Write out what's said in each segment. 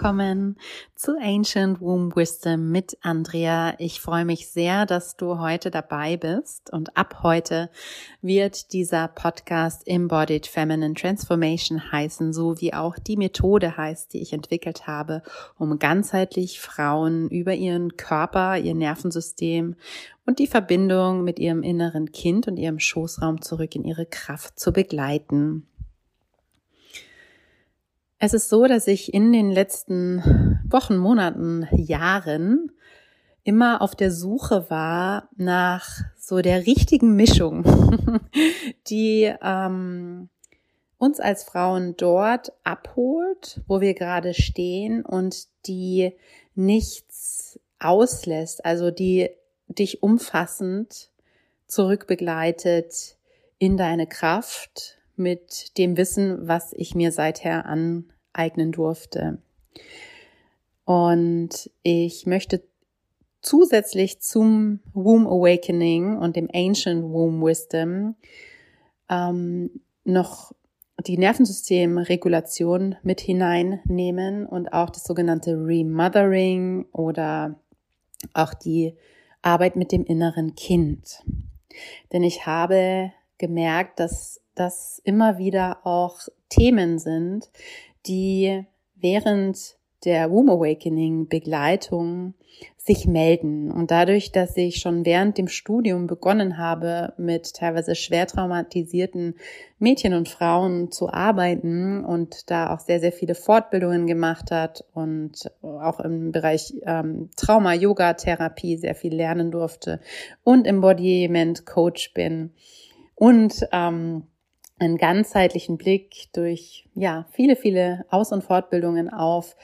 willkommen zu Ancient Womb Wisdom mit Andrea. Ich freue mich sehr, dass du heute dabei bist und ab heute wird dieser Podcast Embodied Feminine Transformation heißen, so wie auch die Methode heißt, die ich entwickelt habe, um ganzheitlich Frauen über ihren Körper, ihr Nervensystem und die Verbindung mit ihrem inneren Kind und ihrem Schoßraum zurück in ihre Kraft zu begleiten. Es ist so, dass ich in den letzten Wochen, Monaten, Jahren immer auf der Suche war nach so der richtigen Mischung, die ähm, uns als Frauen dort abholt, wo wir gerade stehen und die nichts auslässt, also die dich umfassend zurückbegleitet in deine Kraft, mit dem Wissen, was ich mir seither aneignen durfte. Und ich möchte zusätzlich zum Womb Awakening und dem Ancient Womb Wisdom ähm, noch die Nervensystemregulation mit hineinnehmen und auch das sogenannte Remothering oder auch die Arbeit mit dem inneren Kind. Denn ich habe gemerkt, dass das immer wieder auch Themen sind, die während der Womb Awakening Begleitung sich melden. Und dadurch, dass ich schon während dem Studium begonnen habe, mit teilweise schwer traumatisierten Mädchen und Frauen zu arbeiten und da auch sehr, sehr viele Fortbildungen gemacht hat und auch im Bereich ähm, Trauma, Yoga, Therapie sehr viel lernen durfte und Embodiment Coach bin und ähm, einen ganzheitlichen Blick durch ja viele viele Aus- und Fortbildungen auf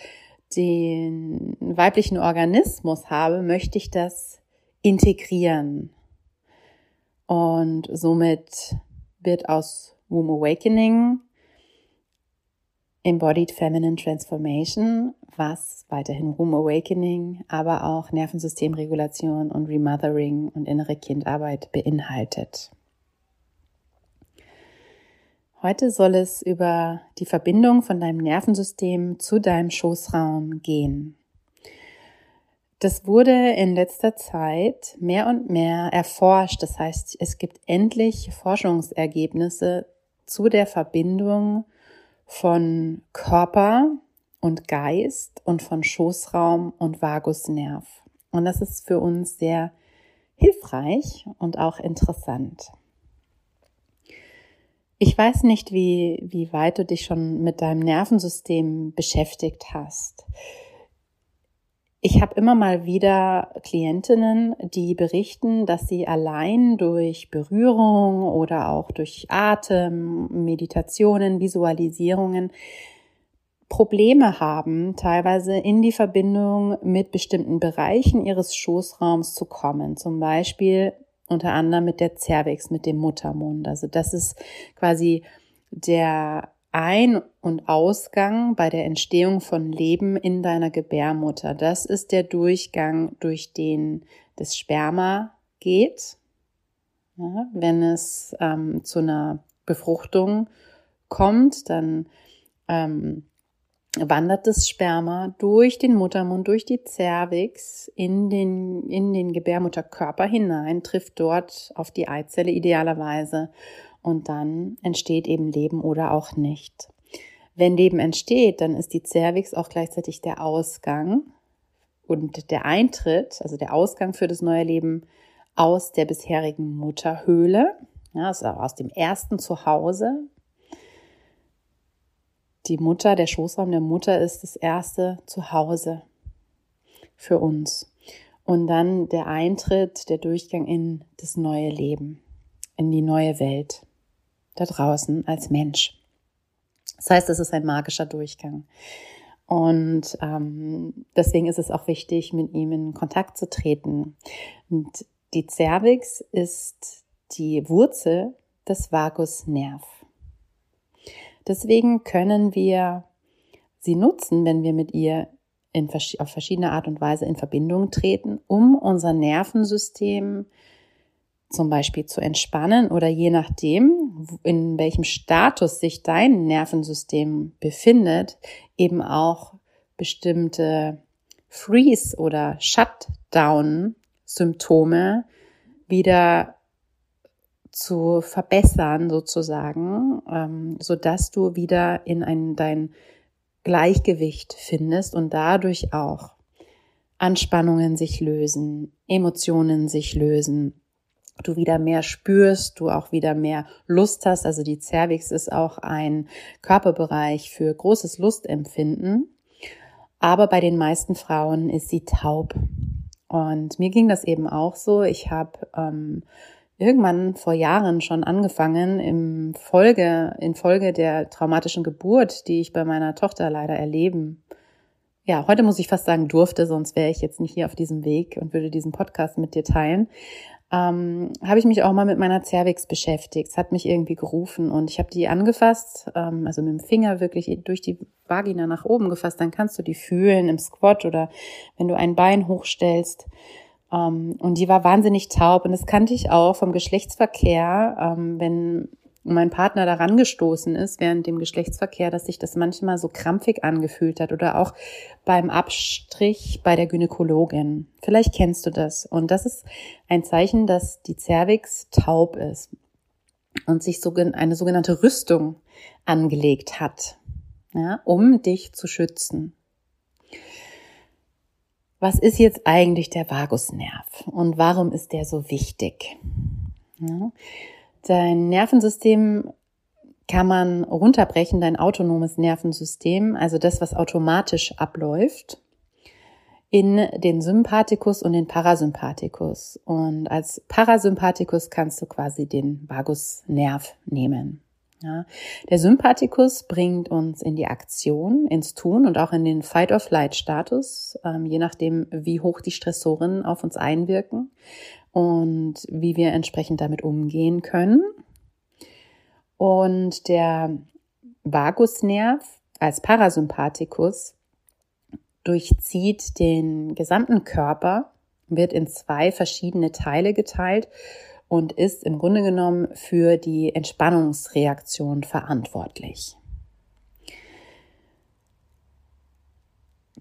den weiblichen Organismus habe, möchte ich das integrieren. Und somit wird aus Womb Awakening Embodied Feminine Transformation, was weiterhin Womb Awakening, aber auch Nervensystemregulation und Remothering und innere Kindarbeit beinhaltet. Heute soll es über die Verbindung von deinem Nervensystem zu deinem Schoßraum gehen. Das wurde in letzter Zeit mehr und mehr erforscht. Das heißt, es gibt endlich Forschungsergebnisse zu der Verbindung von Körper und Geist und von Schoßraum und Vagusnerv. Und das ist für uns sehr hilfreich und auch interessant. Ich weiß nicht, wie, wie weit du dich schon mit deinem Nervensystem beschäftigt hast. Ich habe immer mal wieder Klientinnen, die berichten, dass sie allein durch Berührung oder auch durch Atem, Meditationen, Visualisierungen Probleme haben, teilweise in die Verbindung mit bestimmten Bereichen ihres Schoßraums zu kommen. Zum Beispiel unter anderem mit der Cervix, mit dem Muttermund. Also das ist quasi der ein- und Ausgang bei der Entstehung von Leben in deiner Gebärmutter. Das ist der Durchgang, durch den das Sperma geht. Ja, wenn es ähm, zu einer Befruchtung kommt, dann ähm, wandert das Sperma durch den Muttermund, durch die Cervix in den, in den Gebärmutterkörper hinein, trifft dort auf die Eizelle idealerweise und dann entsteht eben Leben oder auch nicht. Wenn Leben entsteht, dann ist die Cervix auch gleichzeitig der Ausgang und der Eintritt, also der Ausgang für das neue Leben aus der bisherigen Mutterhöhle, ja, also aus dem ersten Zuhause, die Mutter, der Schoßraum der Mutter ist das erste Zuhause für uns. Und dann der Eintritt, der Durchgang in das neue Leben, in die neue Welt, da draußen als Mensch. Das heißt, es ist ein magischer Durchgang. Und ähm, deswegen ist es auch wichtig, mit ihm in Kontakt zu treten. Und die Cervix ist die Wurzel des Vagusnerv. Deswegen können wir sie nutzen, wenn wir mit ihr in, auf verschiedene Art und Weise in Verbindung treten, um unser Nervensystem zum Beispiel zu entspannen oder je nachdem, in welchem Status sich dein Nervensystem befindet, eben auch bestimmte Freeze- oder Shutdown-Symptome wieder zu verbessern sozusagen, ähm, so dass du wieder in ein, dein Gleichgewicht findest und dadurch auch Anspannungen sich lösen, Emotionen sich lösen, du wieder mehr spürst, du auch wieder mehr Lust hast. Also die Cervix ist auch ein Körperbereich für großes Lustempfinden. Aber bei den meisten Frauen ist sie taub. Und mir ging das eben auch so. Ich habe ähm, irgendwann vor Jahren schon angefangen, im Folge, in Folge der traumatischen Geburt, die ich bei meiner Tochter leider erleben. Ja, heute muss ich fast sagen durfte, sonst wäre ich jetzt nicht hier auf diesem Weg und würde diesen Podcast mit dir teilen ähm, habe ich mich auch mal mit meiner Cervix beschäftigt. Es hat mich irgendwie gerufen und ich habe die angefasst, ähm, also mit dem Finger wirklich durch die Vagina nach oben gefasst. Dann kannst du die fühlen im Squat oder wenn du ein Bein hochstellst. Ähm, und die war wahnsinnig taub und das kannte ich auch vom Geschlechtsverkehr, ähm, wenn mein Partner daran gestoßen ist während dem Geschlechtsverkehr, dass sich das manchmal so krampfig angefühlt hat oder auch beim Abstrich bei der Gynäkologin. Vielleicht kennst du das. Und das ist ein Zeichen, dass die Cervix taub ist und sich eine sogenannte Rüstung angelegt hat, ja, um dich zu schützen. Was ist jetzt eigentlich der Vagusnerv und warum ist der so wichtig? Ja. Dein Nervensystem kann man runterbrechen, dein autonomes Nervensystem, also das, was automatisch abläuft, in den Sympathikus und den Parasympathikus. Und als Parasympathikus kannst du quasi den Vagusnerv nehmen. Ja, der Sympathikus bringt uns in die Aktion, ins Tun und auch in den Fight-or-Flight-Status, ähm, je nachdem, wie hoch die Stressoren auf uns einwirken und wie wir entsprechend damit umgehen können. Und der Vagusnerv als Parasympathikus durchzieht den gesamten Körper, wird in zwei verschiedene Teile geteilt und ist im Grunde genommen für die Entspannungsreaktion verantwortlich.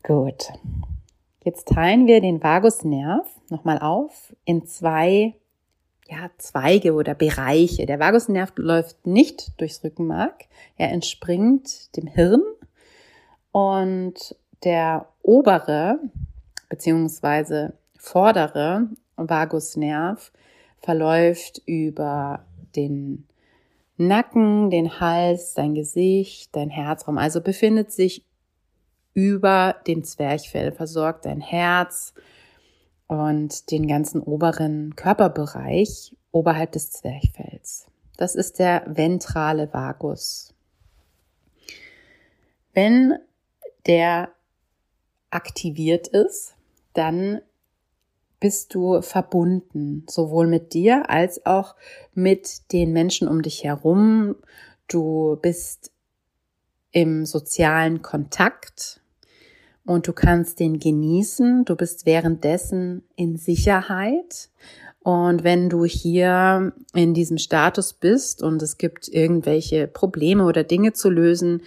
Gut. Jetzt teilen wir den Vagusnerv nochmal auf in zwei ja, Zweige oder Bereiche. Der Vagusnerv läuft nicht durchs Rückenmark. Er entspringt dem Hirn und der obere beziehungsweise vordere Vagusnerv verläuft über den Nacken, den Hals, dein Gesicht, dein Herzraum. Also befindet sich über dem Zwerchfell, versorgt dein Herz und den ganzen oberen Körperbereich oberhalb des Zwerchfells. Das ist der ventrale Vagus. Wenn der aktiviert ist, dann bist du verbunden, sowohl mit dir als auch mit den Menschen um dich herum. Du bist im sozialen Kontakt und du kannst den genießen. Du bist währenddessen in Sicherheit. Und wenn du hier in diesem Status bist und es gibt irgendwelche Probleme oder Dinge zu lösen,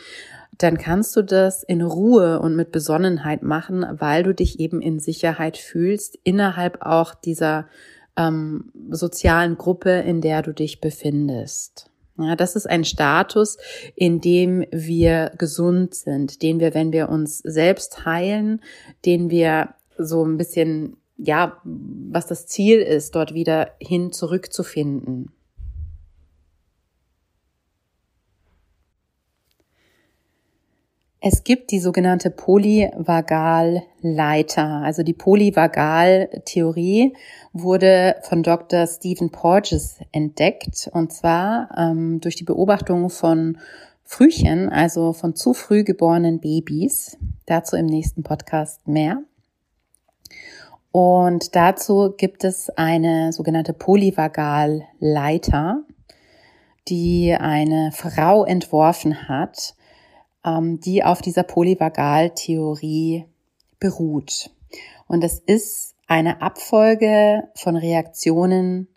dann kannst du das in Ruhe und mit Besonnenheit machen, weil du dich eben in Sicherheit fühlst, innerhalb auch dieser ähm, sozialen Gruppe, in der du dich befindest. Ja, das ist ein Status, in dem wir gesund sind, den wir, wenn wir uns selbst heilen, den wir so ein bisschen, ja, was das Ziel ist, dort wieder hin zurückzufinden. Es gibt die sogenannte Polyvagalleiter. Also die Polyvagaltheorie wurde von Dr. Stephen Porges entdeckt und zwar ähm, durch die Beobachtung von Frühchen, also von zu früh geborenen Babys. Dazu im nächsten Podcast mehr. Und dazu gibt es eine sogenannte Polyvagalleiter, die eine Frau entworfen hat, die auf dieser Polyvagaltheorie beruht. Und es ist eine Abfolge von Reaktionen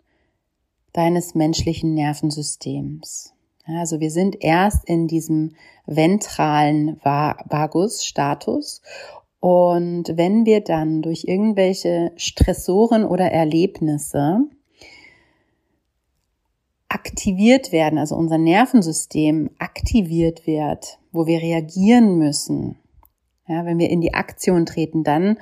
deines menschlichen Nervensystems. Also wir sind erst in diesem ventralen Vagus-Status und wenn wir dann durch irgendwelche Stressoren oder Erlebnisse aktiviert werden, also unser Nervensystem aktiviert wird, wo wir reagieren müssen, ja, wenn wir in die Aktion treten, dann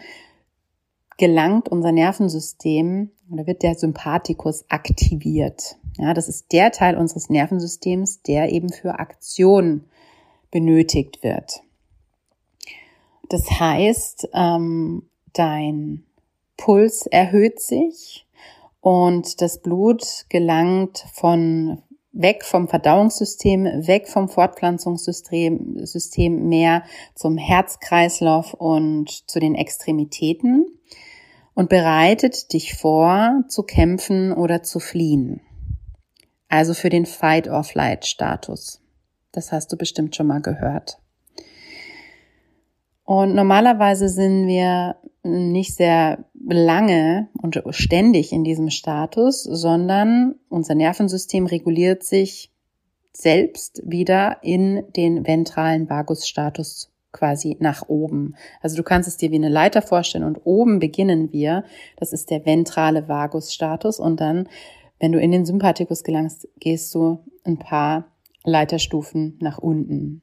gelangt unser Nervensystem oder wird der Sympathikus aktiviert. Ja, das ist der Teil unseres Nervensystems, der eben für Aktion benötigt wird. Das heißt, ähm, dein Puls erhöht sich und das Blut gelangt von weg vom Verdauungssystem, weg vom Fortpflanzungssystem System mehr zum Herzkreislauf und zu den Extremitäten und bereitet dich vor, zu kämpfen oder zu fliehen. Also für den Fight-or-Flight-Status. Das hast du bestimmt schon mal gehört. Und normalerweise sind wir nicht sehr lange und ständig in diesem Status, sondern unser Nervensystem reguliert sich selbst wieder in den ventralen Vagusstatus quasi nach oben. Also du kannst es dir wie eine Leiter vorstellen und oben beginnen wir, das ist der ventrale Vagusstatus und dann, wenn du in den Sympathikus gelangst, gehst du ein paar Leiterstufen nach unten.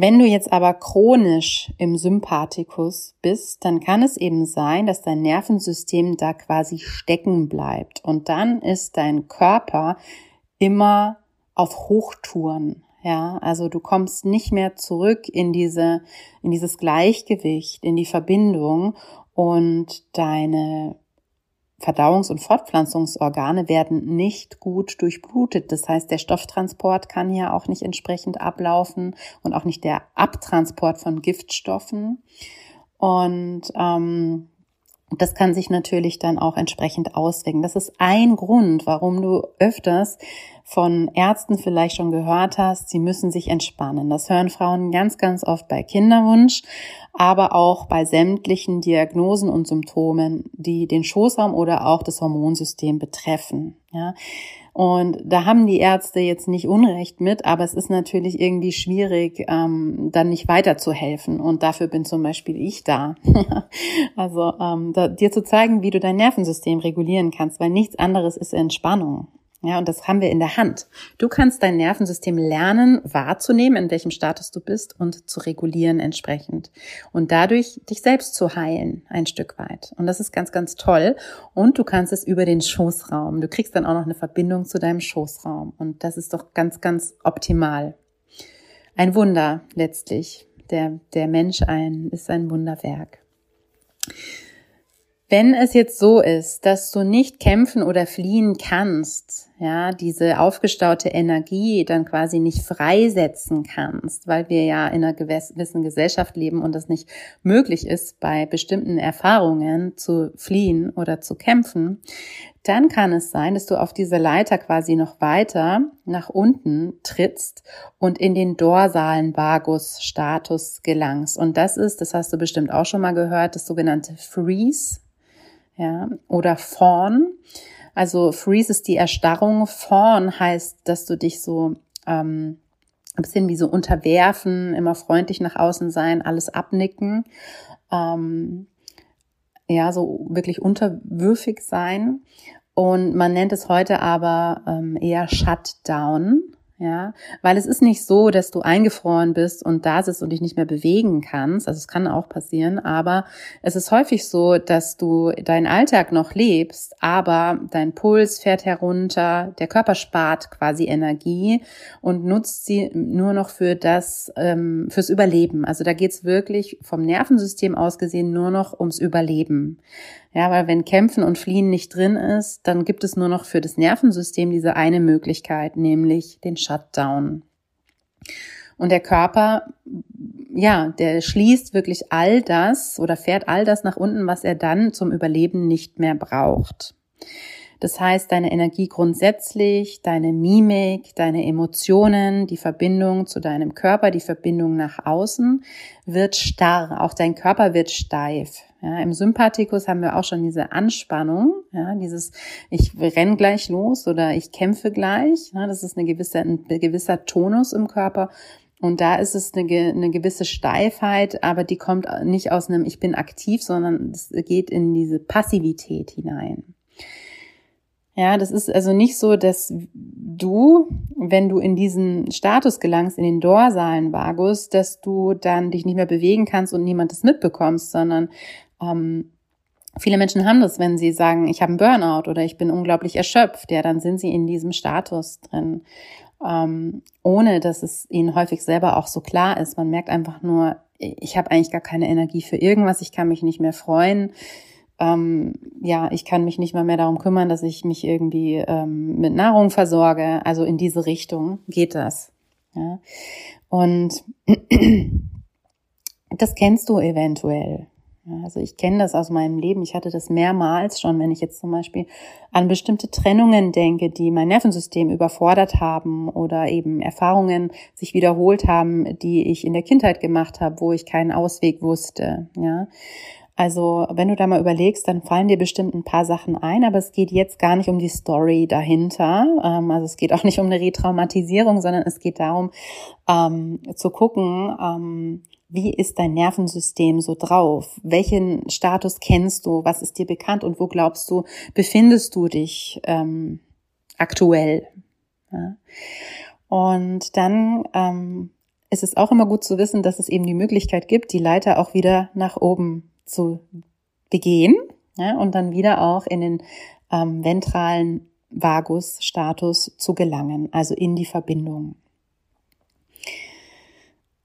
Wenn du jetzt aber chronisch im Sympathikus bist, dann kann es eben sein, dass dein Nervensystem da quasi stecken bleibt. Und dann ist dein Körper immer auf Hochtouren. Ja, also du kommst nicht mehr zurück in diese, in dieses Gleichgewicht, in die Verbindung und deine Verdauungs- und Fortpflanzungsorgane werden nicht gut durchblutet. Das heißt, der Stofftransport kann hier auch nicht entsprechend ablaufen und auch nicht der Abtransport von Giftstoffen. Und ähm, das kann sich natürlich dann auch entsprechend auswirken. Das ist ein Grund, warum du öfters von Ärzten vielleicht schon gehört hast, sie müssen sich entspannen. Das hören Frauen ganz, ganz oft bei Kinderwunsch, aber auch bei sämtlichen Diagnosen und Symptomen, die den Schoßraum oder auch das Hormonsystem betreffen. Ja. Und da haben die Ärzte jetzt nicht Unrecht mit, aber es ist natürlich irgendwie schwierig, ähm, dann nicht weiterzuhelfen. Und dafür bin zum Beispiel ich da. also ähm, da, dir zu zeigen, wie du dein Nervensystem regulieren kannst, weil nichts anderes ist Entspannung. Ja, und das haben wir in der Hand. Du kannst dein Nervensystem lernen, wahrzunehmen, in welchem Status du bist und zu regulieren entsprechend. Und dadurch dich selbst zu heilen, ein Stück weit. Und das ist ganz, ganz toll. Und du kannst es über den Schoßraum. Du kriegst dann auch noch eine Verbindung zu deinem Schoßraum. Und das ist doch ganz, ganz optimal. Ein Wunder letztlich. Der, der Mensch ein, ist ein Wunderwerk. Wenn es jetzt so ist, dass du nicht kämpfen oder fliehen kannst, ja, diese aufgestaute Energie dann quasi nicht freisetzen kannst, weil wir ja in einer gewissen Gesellschaft leben und es nicht möglich ist, bei bestimmten Erfahrungen zu fliehen oder zu kämpfen, dann kann es sein, dass du auf diese Leiter quasi noch weiter nach unten trittst und in den dorsalen Vagus-Status gelangst. Und das ist, das hast du bestimmt auch schon mal gehört, das sogenannte Freeze ja, oder Fawn. Also Freeze ist die Erstarrung. Fawn heißt, dass du dich so ähm, ein bisschen wie so unterwerfen, immer freundlich nach außen sein, alles abnicken. Ähm, ja, so wirklich unterwürfig sein. Und man nennt es heute aber ähm, eher Shutdown. Ja, weil es ist nicht so, dass du eingefroren bist und da sitzt und dich nicht mehr bewegen kannst. Also es kann auch passieren, aber es ist häufig so, dass du deinen Alltag noch lebst, aber dein Puls fährt herunter, der Körper spart quasi Energie und nutzt sie nur noch für das, ähm, fürs Überleben. Also da geht's wirklich vom Nervensystem aus gesehen nur noch ums Überleben. Ja, weil wenn Kämpfen und Fliehen nicht drin ist, dann gibt es nur noch für das Nervensystem diese eine Möglichkeit, nämlich den Shutdown. Und der Körper, ja, der schließt wirklich all das oder fährt all das nach unten, was er dann zum Überleben nicht mehr braucht. Das heißt, deine Energie grundsätzlich, deine Mimik, deine Emotionen, die Verbindung zu deinem Körper, die Verbindung nach außen wird starr. Auch dein Körper wird steif. Ja, Im Sympathikus haben wir auch schon diese Anspannung, ja, dieses ich renn gleich los oder ich kämpfe gleich. Ja, das ist eine gewisse, ein gewisser Tonus im Körper. Und da ist es eine, eine gewisse Steifheit, aber die kommt nicht aus einem Ich bin aktiv, sondern es geht in diese Passivität hinein. Ja, das ist also nicht so, dass du, wenn du in diesen Status gelangst, in den dorsalen Vagus, dass du dann dich nicht mehr bewegen kannst und niemand das mitbekommst, sondern ähm, viele Menschen haben das, wenn sie sagen, ich habe einen Burnout oder ich bin unglaublich erschöpft, ja, dann sind sie in diesem Status drin, ähm, ohne dass es ihnen häufig selber auch so klar ist. Man merkt einfach nur, ich habe eigentlich gar keine Energie für irgendwas, ich kann mich nicht mehr freuen ähm, ja, ich kann mich nicht mal mehr darum kümmern, dass ich mich irgendwie ähm, mit Nahrung versorge. Also in diese Richtung geht das. Ja. Und das kennst du eventuell. Also ich kenne das aus meinem Leben. Ich hatte das mehrmals schon, wenn ich jetzt zum Beispiel an bestimmte Trennungen denke, die mein Nervensystem überfordert haben oder eben Erfahrungen sich wiederholt haben, die ich in der Kindheit gemacht habe, wo ich keinen Ausweg wusste. Ja, also wenn du da mal überlegst, dann fallen dir bestimmt ein paar Sachen ein, aber es geht jetzt gar nicht um die Story dahinter. Ähm, also es geht auch nicht um eine Retraumatisierung, sondern es geht darum ähm, zu gucken, ähm, wie ist dein Nervensystem so drauf? Welchen Status kennst du? Was ist dir bekannt und wo glaubst du, befindest du dich ähm, aktuell? Ja? Und dann ähm, ist es auch immer gut zu wissen, dass es eben die Möglichkeit gibt, die Leiter auch wieder nach oben zu begehen ja, und dann wieder auch in den ähm, ventralen Vagus-Status zu gelangen, also in die Verbindung.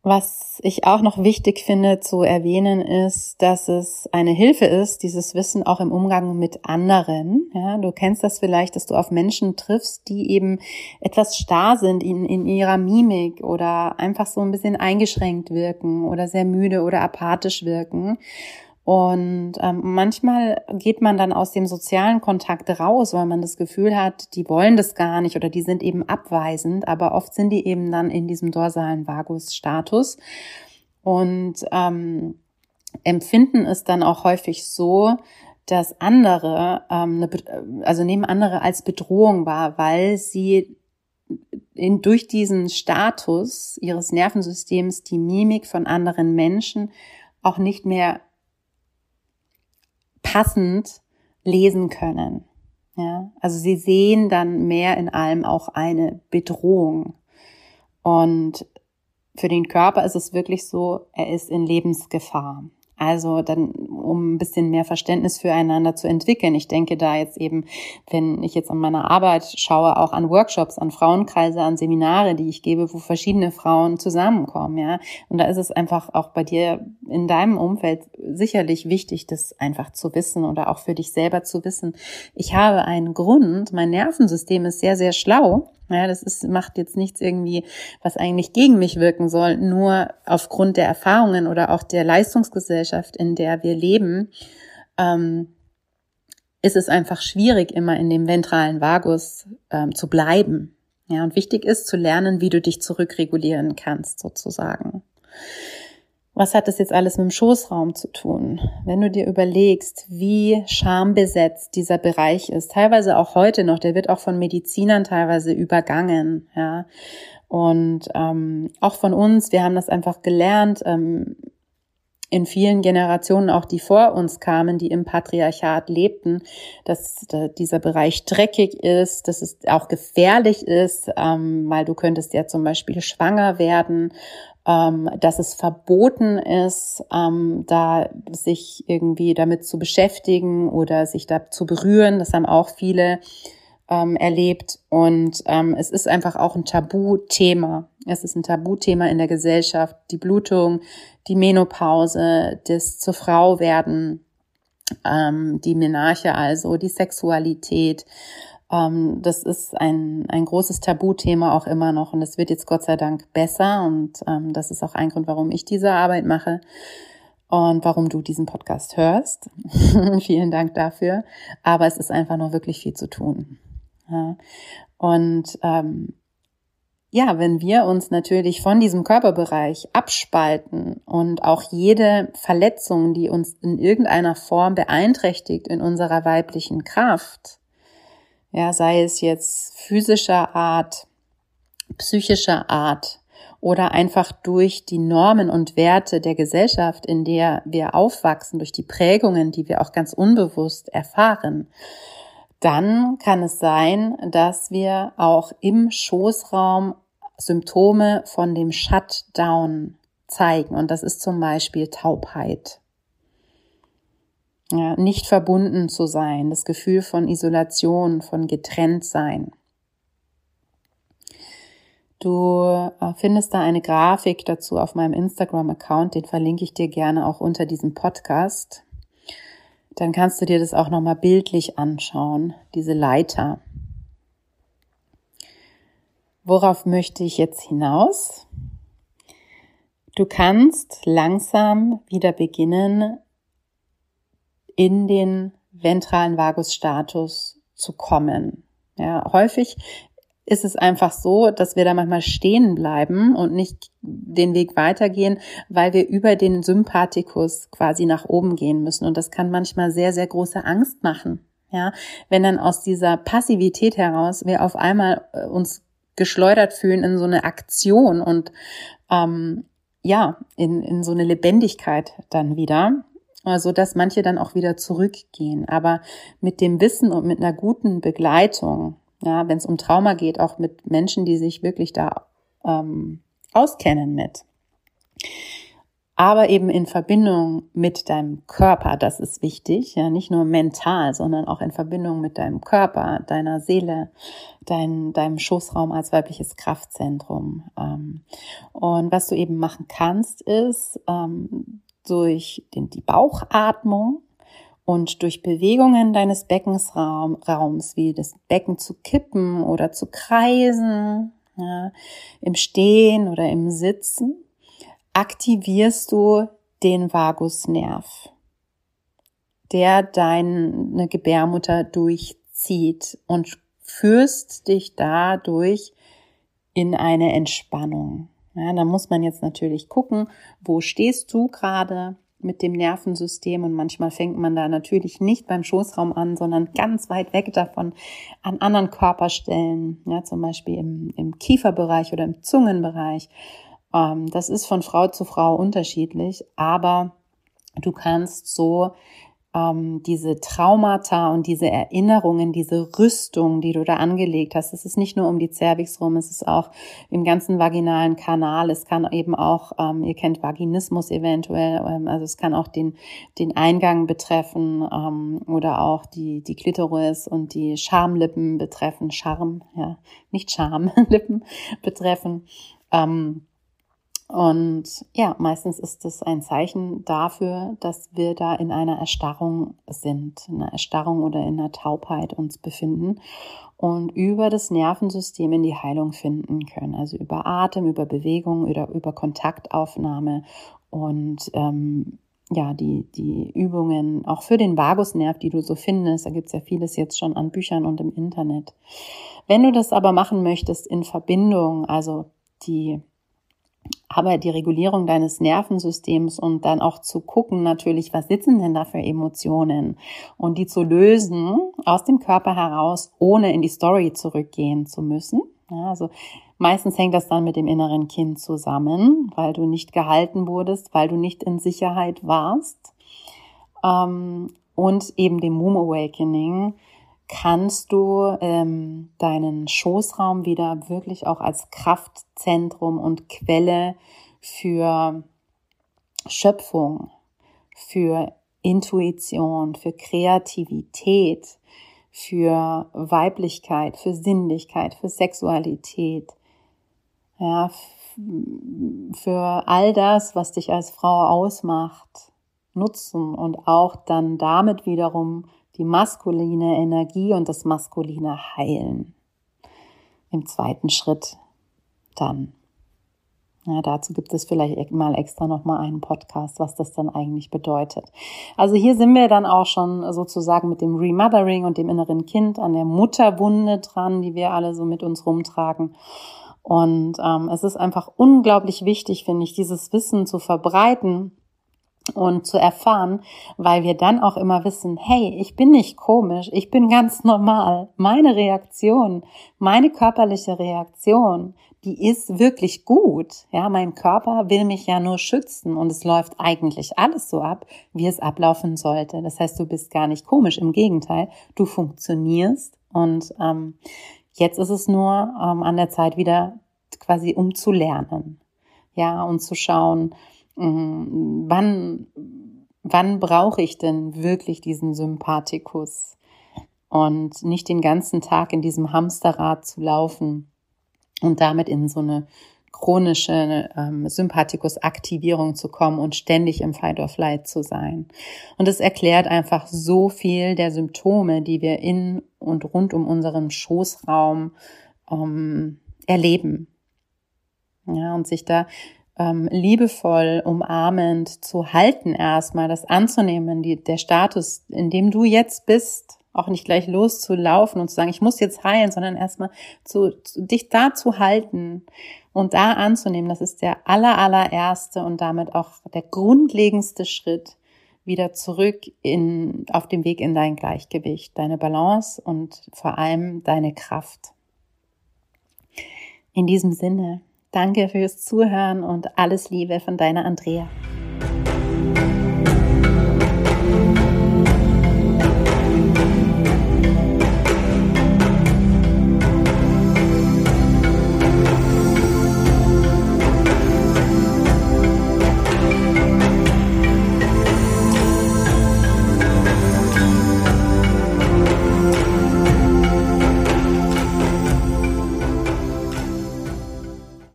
Was ich auch noch wichtig finde zu erwähnen ist, dass es eine Hilfe ist, dieses Wissen auch im Umgang mit anderen. Ja, du kennst das vielleicht, dass du auf Menschen triffst, die eben etwas starr sind in, in ihrer Mimik oder einfach so ein bisschen eingeschränkt wirken oder sehr müde oder apathisch wirken. Und ähm, manchmal geht man dann aus dem sozialen Kontakt raus, weil man das Gefühl hat, die wollen das gar nicht oder die sind eben abweisend, aber oft sind die eben dann in diesem dorsalen Vagus-Status. Und ähm, empfinden es dann auch häufig so, dass andere, ähm, eine, also nehmen andere als Bedrohung wahr, weil sie in, durch diesen Status ihres Nervensystems die Mimik von anderen Menschen auch nicht mehr passend lesen können. Ja, also sie sehen dann mehr in allem auch eine Bedrohung. Und für den Körper ist es wirklich so, er ist in Lebensgefahr. Also dann, um ein bisschen mehr Verständnis füreinander zu entwickeln. Ich denke da jetzt eben, wenn ich jetzt an meiner Arbeit schaue, auch an Workshops, an Frauenkreise, an Seminare, die ich gebe, wo verschiedene Frauen zusammenkommen, ja. Und da ist es einfach auch bei dir in deinem Umfeld sicherlich wichtig, das einfach zu wissen oder auch für dich selber zu wissen. Ich habe einen Grund, mein Nervensystem ist sehr, sehr schlau ja, das ist, macht jetzt nichts irgendwie, was eigentlich gegen mich wirken soll. Nur aufgrund der Erfahrungen oder auch der Leistungsgesellschaft, in der wir leben, ähm, ist es einfach schwierig, immer in dem ventralen Vagus ähm, zu bleiben. Ja, und wichtig ist zu lernen, wie du dich zurückregulieren kannst, sozusagen. Was hat das jetzt alles mit dem Schoßraum zu tun? Wenn du dir überlegst, wie schambesetzt dieser Bereich ist, teilweise auch heute noch, der wird auch von Medizinern teilweise übergangen, ja. Und ähm, auch von uns, wir haben das einfach gelernt, ähm, in vielen Generationen, auch die vor uns kamen, die im Patriarchat lebten, dass dieser Bereich dreckig ist, dass es auch gefährlich ist, ähm, weil du könntest ja zum Beispiel schwanger werden ähm, dass es verboten ist, ähm, da sich irgendwie damit zu beschäftigen oder sich da zu berühren. Das haben auch viele ähm, erlebt. Und ähm, es ist einfach auch ein Tabuthema. Es ist ein Tabuthema in der Gesellschaft. Die Blutung, die Menopause, das zur Frau werden, ähm, die Menarche also, die Sexualität. Ähm, das ist ein, ein großes Tabuthema auch immer noch und es wird jetzt Gott sei Dank besser und ähm, das ist auch ein Grund, warum ich diese Arbeit mache und warum du diesen Podcast hörst. Vielen Dank dafür. Aber es ist einfach noch wirklich viel zu tun. Ja. Und ähm, ja, wenn wir uns natürlich von diesem Körperbereich abspalten und auch jede Verletzung, die uns in irgendeiner Form beeinträchtigt in unserer weiblichen Kraft, ja, sei es jetzt physischer Art, psychischer Art oder einfach durch die Normen und Werte der Gesellschaft, in der wir aufwachsen, durch die Prägungen, die wir auch ganz unbewusst erfahren, dann kann es sein, dass wir auch im Schoßraum Symptome von dem Shutdown zeigen. Und das ist zum Beispiel Taubheit. Ja, nicht verbunden zu sein, das Gefühl von Isolation, von getrennt sein. Du äh, findest da eine Grafik dazu auf meinem Instagram-Account, den verlinke ich dir gerne auch unter diesem Podcast. Dann kannst du dir das auch nochmal bildlich anschauen, diese Leiter. Worauf möchte ich jetzt hinaus? Du kannst langsam wieder beginnen, in den ventralen Vagusstatus zu kommen. Ja, häufig ist es einfach so, dass wir da manchmal stehen bleiben und nicht den Weg weitergehen, weil wir über den Sympathikus quasi nach oben gehen müssen. Und das kann manchmal sehr, sehr große Angst machen. Ja, wenn dann aus dieser Passivität heraus wir auf einmal äh, uns geschleudert fühlen in so eine Aktion und ähm, ja, in, in so eine Lebendigkeit dann wieder, so also, dass manche dann auch wieder zurückgehen. Aber mit dem Wissen und mit einer guten Begleitung, ja, wenn es um Trauma geht, auch mit Menschen, die sich wirklich da ähm, auskennen mit, aber eben in Verbindung mit deinem Körper, das ist wichtig, ja, nicht nur mental, sondern auch in Verbindung mit deinem Körper, deiner Seele, dein, deinem Schoßraum als weibliches Kraftzentrum. Ähm, und was du eben machen kannst, ist ähm, durch die Bauchatmung und durch Bewegungen deines Beckensraums, wie das Becken zu kippen oder zu kreisen, ja, im Stehen oder im Sitzen, aktivierst du den Vagusnerv, der deine Gebärmutter durchzieht und führst dich dadurch in eine Entspannung. Ja, da muss man jetzt natürlich gucken, wo stehst du gerade mit dem Nervensystem und manchmal fängt man da natürlich nicht beim Schoßraum an, sondern ganz weit weg davon an anderen Körperstellen, ja, zum Beispiel im, im Kieferbereich oder im Zungenbereich ähm, das ist von Frau zu Frau unterschiedlich, aber du kannst so ähm, diese Traumata und diese Erinnerungen, diese Rüstung, die du da angelegt hast, es ist nicht nur um die Cervix rum, es ist auch im ganzen vaginalen Kanal, es kann eben auch, ähm, ihr kennt Vaginismus eventuell, ähm, also es kann auch den, den Eingang betreffen ähm, oder auch die, die Klitoris und die Schamlippen betreffen, Charm, ja, nicht Schamlippen betreffen. Ähm, und ja, meistens ist es ein Zeichen dafür, dass wir da in einer Erstarrung sind, in einer Erstarrung oder in einer Taubheit uns befinden und über das Nervensystem in die Heilung finden können. Also über Atem, über Bewegung oder über Kontaktaufnahme und ähm, ja, die, die Übungen auch für den Vagusnerv, die du so findest, da gibt's ja vieles jetzt schon an Büchern und im Internet. Wenn du das aber machen möchtest in Verbindung, also die aber die Regulierung deines Nervensystems und dann auch zu gucken natürlich, was sitzen denn da für Emotionen und die zu lösen aus dem Körper heraus, ohne in die Story zurückgehen zu müssen. Ja, also meistens hängt das dann mit dem inneren Kind zusammen, weil du nicht gehalten wurdest, weil du nicht in Sicherheit warst. Ähm, und eben dem Moon Awakening, kannst du ähm, deinen Schoßraum wieder wirklich auch als Kraftzentrum und Quelle für Schöpfung, für Intuition, für Kreativität, für Weiblichkeit, für Sinnlichkeit, für Sexualität, ja, für all das, was dich als Frau ausmacht, nutzen und auch dann damit wiederum die maskuline Energie und das maskuline Heilen. Im zweiten Schritt dann. Ja, dazu gibt es vielleicht mal extra nochmal einen Podcast, was das dann eigentlich bedeutet. Also hier sind wir dann auch schon sozusagen mit dem Remothering und dem inneren Kind an der Mutterwunde dran, die wir alle so mit uns rumtragen. Und ähm, es ist einfach unglaublich wichtig, finde ich, dieses Wissen zu verbreiten und zu erfahren, weil wir dann auch immer wissen, hey, ich bin nicht komisch, ich bin ganz normal. Meine Reaktion, meine körperliche Reaktion, die ist wirklich gut. Ja, mein Körper will mich ja nur schützen und es läuft eigentlich alles so ab, wie es ablaufen sollte. Das heißt, du bist gar nicht komisch, im Gegenteil, du funktionierst und ähm, jetzt ist es nur ähm, an der Zeit wieder quasi um zu lernen. Ja, und zu schauen, wann, wann brauche ich denn wirklich diesen Sympathikus? Und nicht den ganzen Tag in diesem Hamsterrad zu laufen und damit in so eine chronische ähm, Sympathikus-Aktivierung zu kommen und ständig im Fight or Flight zu sein. Und es erklärt einfach so viel der Symptome, die wir in und rund um unseren Schoßraum ähm, erleben. Ja, und sich da ähm, liebevoll, umarmend zu halten erstmal, das anzunehmen, die, der Status, in dem du jetzt bist, auch nicht gleich loszulaufen und zu sagen, ich muss jetzt heilen, sondern erstmal zu, zu, dich da zu halten und da anzunehmen, das ist der aller, allererste und damit auch der grundlegendste Schritt wieder zurück in, auf dem Weg in dein Gleichgewicht, deine Balance und vor allem deine Kraft. In diesem Sinne, danke fürs Zuhören und alles Liebe von deiner Andrea.